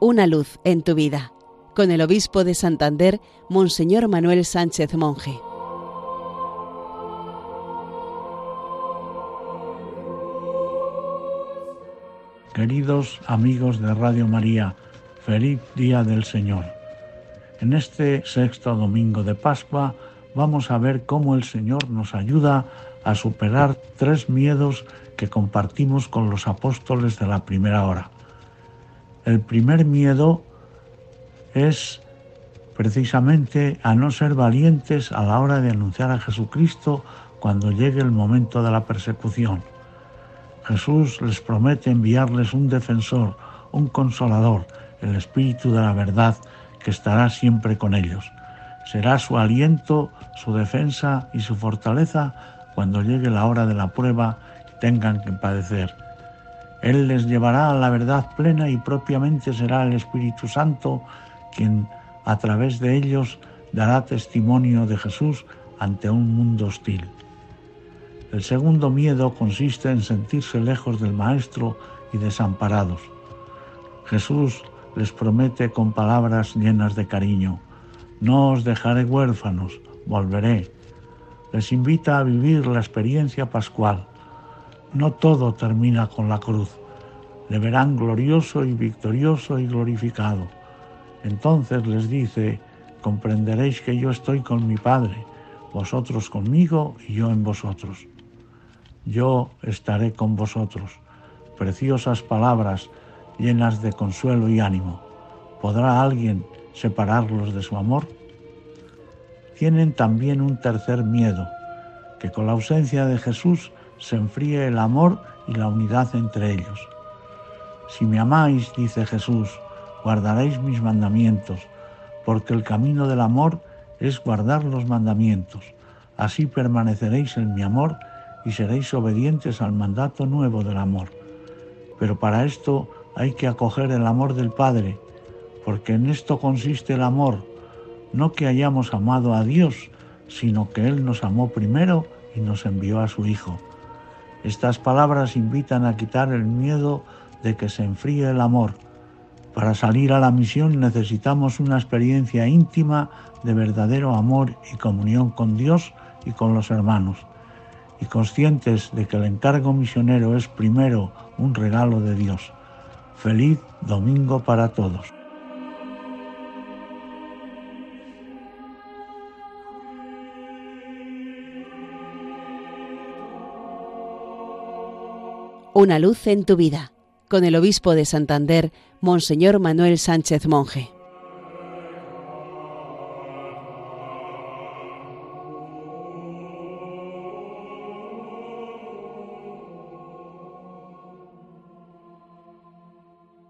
Una luz en tu vida, con el obispo de Santander, Monseñor Manuel Sánchez Monje. Queridos amigos de Radio María, feliz día del Señor. En este sexto domingo de Pascua vamos a ver cómo el Señor nos ayuda a superar tres miedos que compartimos con los apóstoles de la primera hora. El primer miedo es precisamente a no ser valientes a la hora de anunciar a Jesucristo cuando llegue el momento de la persecución. Jesús les promete enviarles un defensor, un consolador, el Espíritu de la verdad que estará siempre con ellos. Será su aliento, su defensa y su fortaleza cuando llegue la hora de la prueba y tengan que padecer. Él les llevará a la verdad plena y propiamente será el Espíritu Santo quien a través de ellos dará testimonio de Jesús ante un mundo hostil. El segundo miedo consiste en sentirse lejos del Maestro y desamparados. Jesús les promete con palabras llenas de cariño, no os dejaré huérfanos, volveré. Les invita a vivir la experiencia pascual. No todo termina con la cruz. Le verán glorioso y victorioso y glorificado. Entonces les dice, comprenderéis que yo estoy con mi Padre, vosotros conmigo y yo en vosotros. Yo estaré con vosotros. Preciosas palabras llenas de consuelo y ánimo. ¿Podrá alguien separarlos de su amor? Tienen también un tercer miedo, que con la ausencia de Jesús se enfríe el amor y la unidad entre ellos. Si me amáis, dice Jesús, guardaréis mis mandamientos, porque el camino del amor es guardar los mandamientos. Así permaneceréis en mi amor y seréis obedientes al mandato nuevo del amor. Pero para esto hay que acoger el amor del Padre, porque en esto consiste el amor, no que hayamos amado a Dios, sino que Él nos amó primero y nos envió a su Hijo. Estas palabras invitan a quitar el miedo de que se enfríe el amor. Para salir a la misión necesitamos una experiencia íntima de verdadero amor y comunión con Dios y con los hermanos. Y conscientes de que el encargo misionero es primero un regalo de Dios. Feliz domingo para todos. Una luz en tu vida, con el obispo de Santander, Monseñor Manuel Sánchez Monje.